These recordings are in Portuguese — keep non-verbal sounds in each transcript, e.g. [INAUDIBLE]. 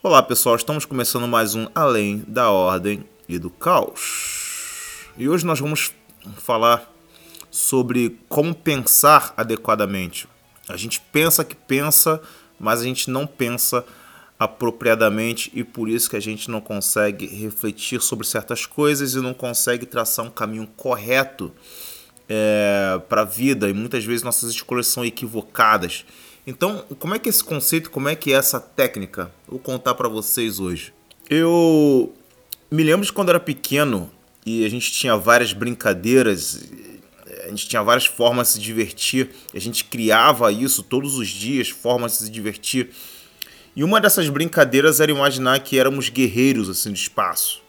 Olá pessoal, estamos começando mais um Além da Ordem e do Caos. E hoje nós vamos falar sobre como pensar adequadamente. A gente pensa que pensa, mas a gente não pensa apropriadamente e por isso que a gente não consegue refletir sobre certas coisas e não consegue traçar um caminho correto é, para a vida e muitas vezes nossas escolhas são equivocadas. Então, como é que esse conceito, como é que é essa técnica? Vou contar para vocês hoje. Eu me lembro de quando era pequeno e a gente tinha várias brincadeiras, a gente tinha várias formas de se divertir, a gente criava isso todos os dias, formas de se divertir. E uma dessas brincadeiras era imaginar que éramos guerreiros assim de espaço.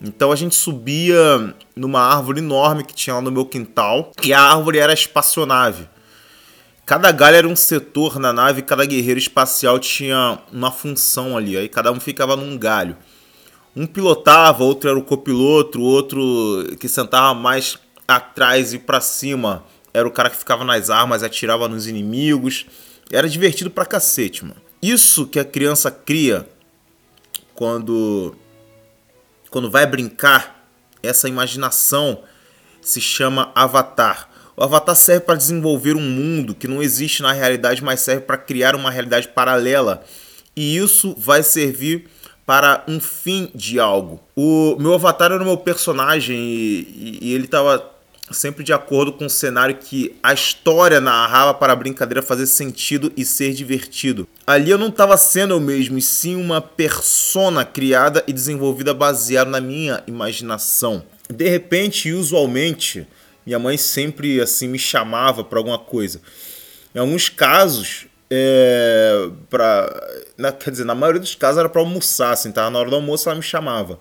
Então a gente subia numa árvore enorme que tinha lá no meu quintal, e a árvore era a espaçonave. Cada galho era um setor na nave, cada guerreiro espacial tinha uma função ali, aí cada um ficava num galho. Um pilotava, outro era o copiloto, outro que sentava mais atrás e para cima era o cara que ficava nas armas, atirava nos inimigos. Era divertido pra cacete, mano. Isso que a criança cria quando quando vai brincar, essa imaginação se chama avatar. O Avatar serve para desenvolver um mundo que não existe na realidade, mas serve para criar uma realidade paralela. E isso vai servir para um fim de algo. O meu Avatar era o meu personagem e, e ele estava sempre de acordo com o cenário que a história narrava para a brincadeira fazer sentido e ser divertido. Ali eu não estava sendo eu mesmo, e sim uma persona criada e desenvolvida baseada na minha imaginação. De repente, usualmente, minha mãe sempre assim me chamava para alguma coisa. Em alguns casos, é, quer dizer, na maioria dos casos era para almoçar, assim, tá? Na hora do almoço ela me chamava.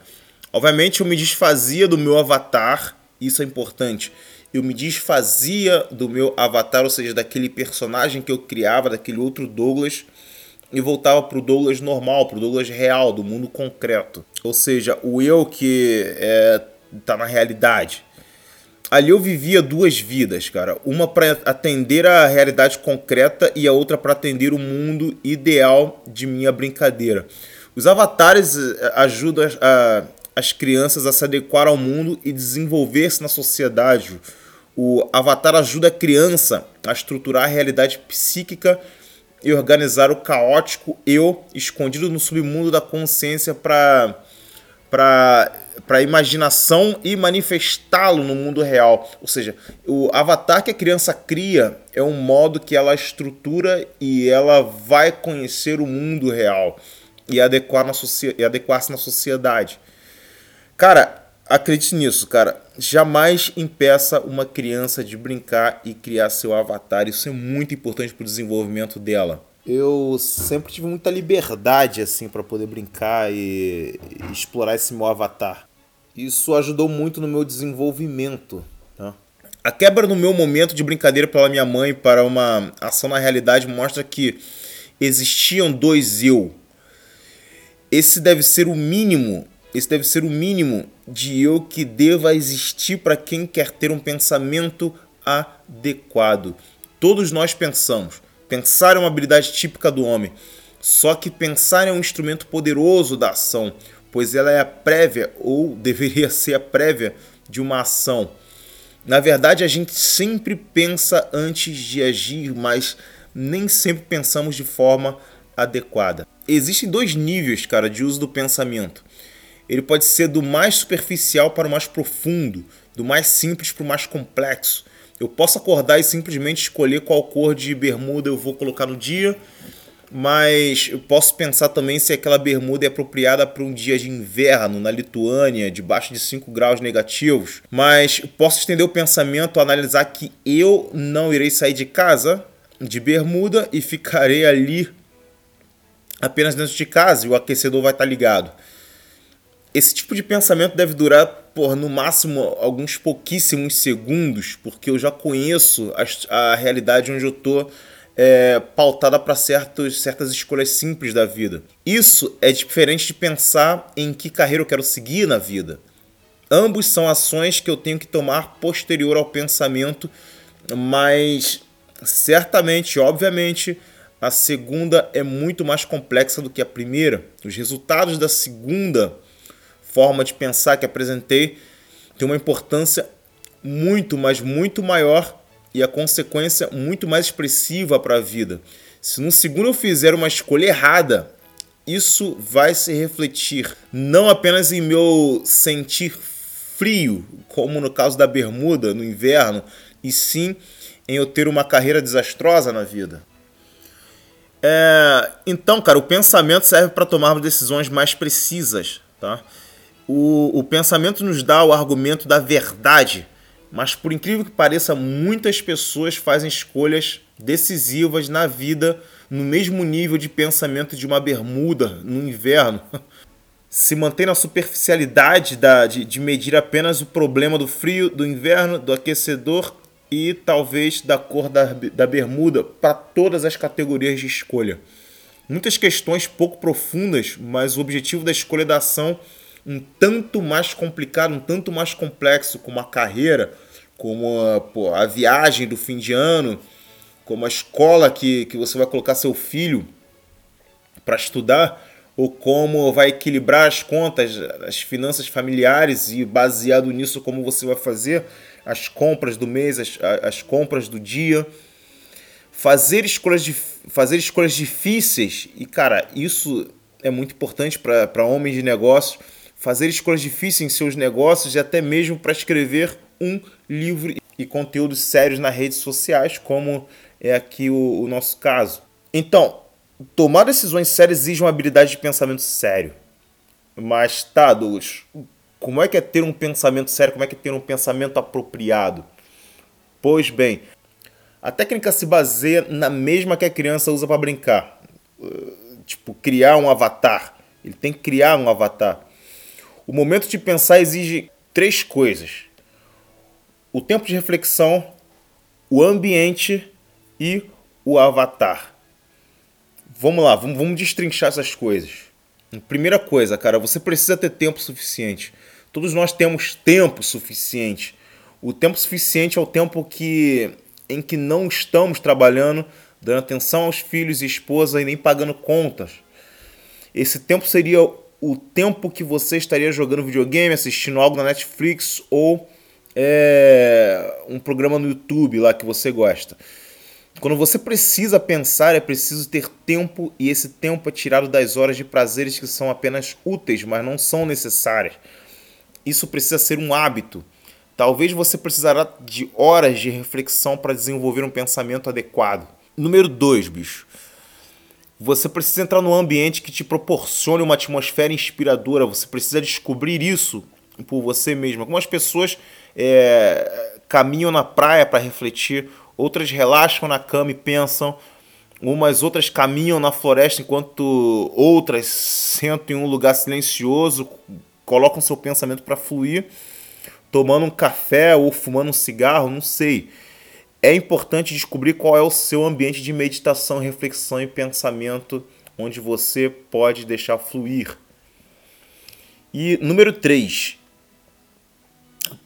Obviamente eu me desfazia do meu avatar, isso é importante. Eu me desfazia do meu avatar, ou seja, daquele personagem que eu criava, daquele outro Douglas, e voltava para o Douglas normal, para o Douglas real, do mundo concreto. Ou seja, o eu que é, tá na realidade ali eu vivia duas vidas, cara. Uma para atender a realidade concreta e a outra para atender o mundo ideal de minha brincadeira. Os avatares eh, ajudam a, as crianças a se adequar ao mundo e desenvolver-se na sociedade. O avatar ajuda a criança a estruturar a realidade psíquica e organizar o caótico eu escondido no submundo da consciência para para para imaginação e manifestá-lo no mundo real. Ou seja, o avatar que a criança cria é um modo que ela estrutura e ela vai conhecer o mundo real e adequar na e adequar-se na sociedade. Cara, acredite nisso, cara. Jamais impeça uma criança de brincar e criar seu avatar. Isso é muito importante para o desenvolvimento dela eu sempre tive muita liberdade assim para poder brincar e, explorar esse meu avatar. Isso ajudou muito no meu desenvolvimento. Tá? A quebra no meu momento de brincadeira pela minha mãe para uma ação na realidade mostra que existiam dois eu. Esse deve ser o mínimo, esse deve ser o mínimo de eu que deva existir para quem quer ter um pensamento adequado. Todos nós pensamos. Pensar é uma habilidade típica do homem. Só que pensar é um instrumento poderoso da ação, pois ela é a prévia, ou deveria ser a prévia, de uma ação. Na verdade, a gente sempre pensa antes de agir, mas nem sempre pensamos de forma adequada. Existem dois níveis, cara, de uso do pensamento. Ele pode ser do mais superficial para o mais profundo, do mais simples para o mais complexo. Eu posso acordar e simplesmente escolher qual cor de bermuda eu vou colocar no dia, mas eu posso pensar também se aquela bermuda é apropriada para um dia de inverno na Lituânia, debaixo de 5 graus negativos. Mas posso estender o pensamento, analisar que eu não irei sair de casa de bermuda e ficarei ali apenas dentro de casa e o aquecedor vai estar ligado. Esse tipo de pensamento deve durar por no máximo alguns pouquíssimos segundos, porque eu já conheço a, a realidade onde eu tô é, pautada para certas escolhas simples da vida. Isso é diferente de pensar em que carreira eu quero seguir na vida. Ambos são ações que eu tenho que tomar posterior ao pensamento, mas certamente, obviamente, a segunda é muito mais complexa do que a primeira. Os resultados da segunda forma de pensar que apresentei tem uma importância muito, mas muito maior e a consequência muito mais expressiva para a vida. Se no segundo eu fizer uma escolha errada, isso vai se refletir não apenas em meu sentir frio, como no caso da bermuda no inverno, e sim em eu ter uma carreira desastrosa na vida. É, então, cara, o pensamento serve para tomarmos decisões mais precisas, tá? O, o pensamento nos dá o argumento da verdade, mas por incrível que pareça, muitas pessoas fazem escolhas decisivas na vida no mesmo nível de pensamento de uma bermuda no inverno. [LAUGHS] Se mantém na superficialidade da, de, de medir apenas o problema do frio, do inverno, do aquecedor e talvez da cor da, da bermuda para todas as categorias de escolha. Muitas questões pouco profundas, mas o objetivo da escolha da ação um tanto mais complicado, um tanto mais complexo, como a carreira, como a, pô, a viagem do fim de ano, como a escola que, que você vai colocar seu filho para estudar, ou como vai equilibrar as contas, as finanças familiares e baseado nisso como você vai fazer as compras do mês, as, as compras do dia, fazer escolhas, fazer escolhas difíceis, e cara, isso é muito importante para homens de negócios, fazer escolhas difíceis em seus negócios e até mesmo para escrever um livro e conteúdos sérios nas redes sociais, como é aqui o, o nosso caso. Então, tomar decisões sérias exige uma habilidade de pensamento sério. Mas tá, Douglas, como é que é ter um pensamento sério? Como é que é ter um pensamento apropriado? Pois bem, a técnica se baseia na mesma que a criança usa para brincar. Tipo, criar um avatar. Ele tem que criar um avatar. O momento de pensar exige três coisas: o tempo de reflexão, o ambiente e o avatar. Vamos lá, vamos, vamos destrinchar essas coisas. Primeira coisa, cara, você precisa ter tempo suficiente. Todos nós temos tempo suficiente. O tempo suficiente é o tempo que em que não estamos trabalhando, dando atenção aos filhos e esposa e nem pagando contas. Esse tempo seria o tempo que você estaria jogando videogame, assistindo algo na Netflix ou é, um programa no YouTube lá que você gosta. Quando você precisa pensar, é preciso ter tempo e esse tempo é tirado das horas de prazeres que são apenas úteis, mas não são necessárias isso precisa ser um hábito. Talvez você precisará de horas de reflexão para desenvolver um pensamento adequado. Número 2, bicho. Você precisa entrar num ambiente que te proporcione uma atmosfera inspiradora. Você precisa descobrir isso por você mesmo. Algumas pessoas é, caminham na praia para refletir, outras relaxam na cama e pensam, umas outras caminham na floresta enquanto outras sentam em um lugar silencioso colocam seu pensamento para fluir, tomando um café ou fumando um cigarro, não sei. É importante descobrir qual é o seu ambiente de meditação, reflexão e pensamento onde você pode deixar fluir. E número 3.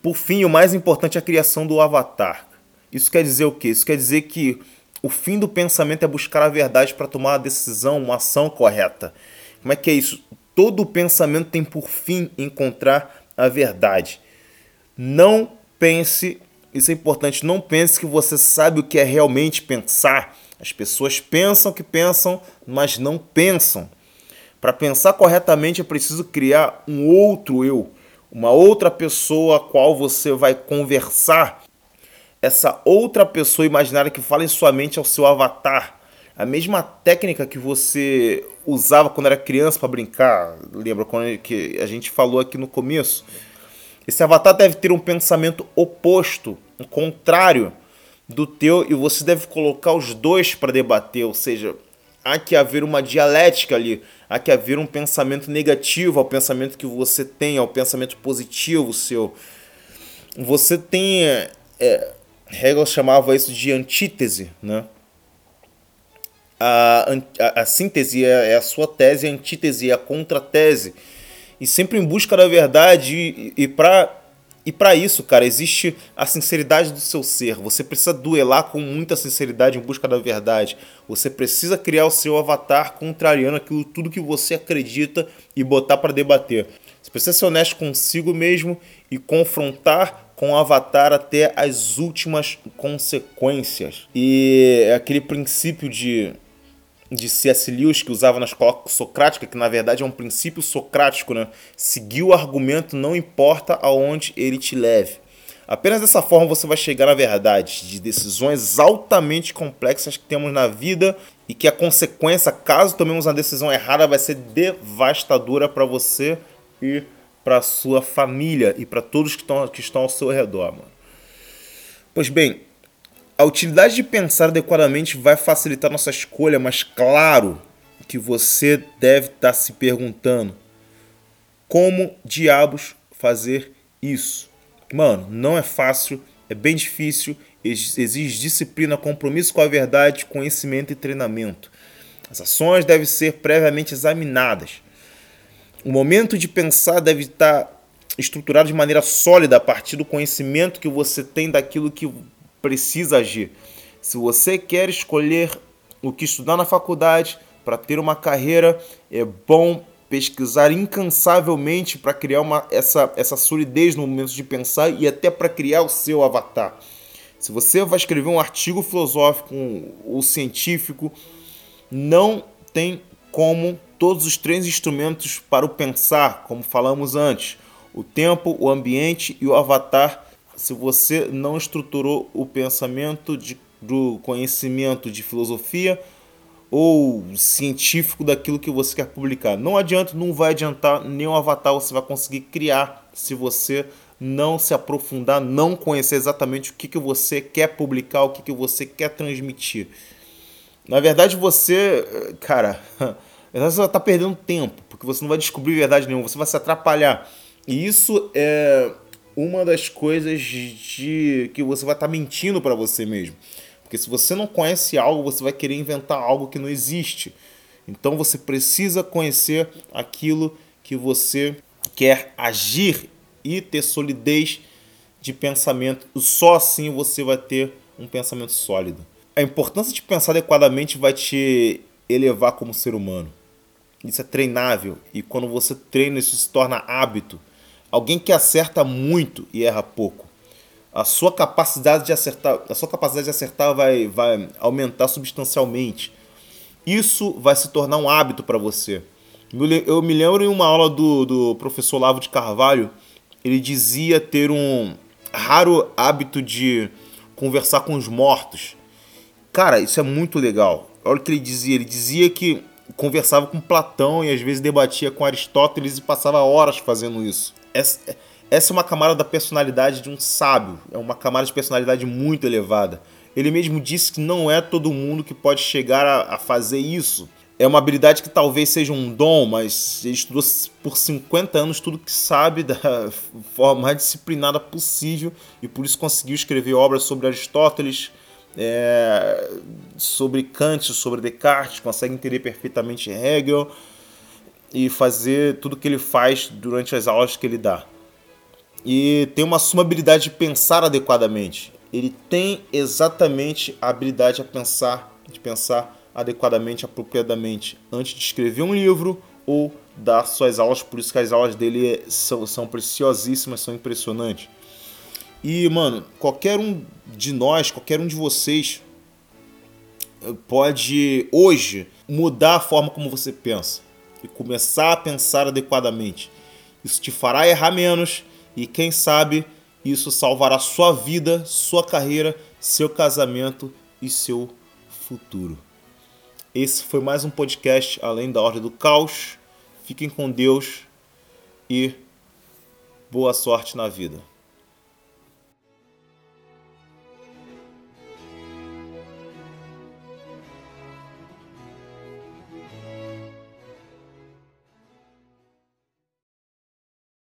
Por fim, o mais importante é a criação do avatar. Isso quer dizer o quê? Isso quer dizer que o fim do pensamento é buscar a verdade para tomar a decisão, uma ação correta. Como é que é isso? Todo pensamento tem por fim encontrar a verdade. Não pense, isso é importante, não pense que você sabe o que é realmente pensar. As pessoas pensam que pensam, mas não pensam. Para pensar corretamente é preciso criar um outro eu, uma outra pessoa a qual você vai conversar. Essa outra pessoa imaginária que fala em sua mente é o seu avatar a mesma técnica que você usava quando era criança para brincar, lembra quando que a gente falou aqui no começo? Esse avatar deve ter um pensamento oposto, um contrário do teu e você deve colocar os dois para debater, ou seja, há que haver uma dialética ali, há que haver um pensamento negativo ao pensamento que você tem, ao pensamento positivo seu. Você tem, é, Hegel chamava isso de antítese, né? a, a, a síntese é, é a sua tese, a antítese é a contratese. E sempre em busca da verdade e, e para E para isso, cara, existe a sinceridade do seu ser. Você precisa duelar com muita sinceridade em busca da verdade. Você precisa criar o seu avatar contrariando aquilo tudo que você acredita e botar para debater. Você precisa ser honesto consigo mesmo e confrontar com o avatar até as últimas consequências. E é aquele princípio de de C.S. Lewis que usava na escola socrática, que na verdade é um princípio socrático, né? Seguir o argumento não importa aonde ele te leve. Apenas dessa forma você vai chegar na verdade de decisões altamente complexas que temos na vida e que a consequência, caso tomemos uma decisão errada, vai ser devastadora para você e para sua família e para todos que estão, que estão ao seu redor, mano. Pois bem, a utilidade de pensar adequadamente vai facilitar nossa escolha, mas claro que você deve estar tá se perguntando como diabos fazer isso. Mano, não é fácil, é bem difícil, exige disciplina, compromisso com a verdade, conhecimento e treinamento. As ações devem ser previamente examinadas. O momento de pensar deve estar tá estruturado de maneira sólida a partir do conhecimento que você tem daquilo que precisa agir. Se você quer escolher o que estudar na faculdade para ter uma carreira, é bom pesquisar incansavelmente para criar uma, essa, essa solidez no momento de pensar e até para criar o seu avatar. Se você vai escrever um artigo filosófico ou científico, não tem como todos os três instrumentos para o pensar, como falamos antes: o tempo, o ambiente e o avatar se você não estruturou o pensamento de, do conhecimento de filosofia ou científico daquilo que você quer publicar. Não adianta, não vai adiantar nenhum avatar você vai conseguir criar se você não se aprofundar, não conhecer exatamente o que, que você quer publicar, o que, que você quer transmitir. Na verdade, você, cara, [LAUGHS] você vai estar perdendo tempo, porque você não vai descobrir verdade nenhuma, você vai se atrapalhar. E isso é uma das coisas de que você vai estar tá mentindo para você mesmo. Porque se você não conhece algo, você vai querer inventar algo que não existe. Então você precisa conhecer aquilo que você quer agir e ter solidez de pensamento. Só assim você vai ter um pensamento sólido. A importância de pensar adequadamente vai te elevar como ser humano. Isso é treinável e quando você treina, isso se torna hábito. Alguém que acerta muito e erra pouco. A sua capacidade de acertar, a sua capacidade de acertar vai, vai aumentar substancialmente. Isso vai se tornar um hábito para você. Eu me lembro em uma aula do, do professor Lavo de Carvalho, ele dizia ter um raro hábito de conversar com os mortos. Cara, isso é muito legal. Olha o que ele dizia. Ele dizia que conversava com Platão e às vezes debatia com Aristóteles e passava horas fazendo isso essa, essa é uma camada da personalidade de um sábio, é uma camada de personalidade muito elevada. Ele mesmo disse que não é todo mundo que pode chegar a, a fazer isso. É uma habilidade que talvez seja um dom, mas ele estudou por 50 anos tudo que sabe da [LAUGHS] forma mais disciplinada possível e por isso conseguiu escrever obras sobre Aristóteles, é, sobre Kant, sobre Descartes, consegue entender perfeitamente Hegel e fazer tudo que ele faz durante as aulas que ele dá. E tem uma suma habilidade de pensar adequadamente. Ele tem exatamente a habilidade de pensar, de pensar adequadamente, apropriadamente, antes de escrever um livro ou dar suas aulas. Por isso que as aulas dele são, são preciosíssimas, são impressionantes. E, mano, qualquer um de nós, qualquer um de vocês eh, pode hoje mudar a forma como você pensa e começar a pensar adequadamente. Isso te fará errar menos e, quem sabe, isso salvará sua vida, sua carreira, seu casamento e seu futuro. Esse foi mais um podcast Além da Ordem do Caos. Fiquem com Deus e boa sorte na vida.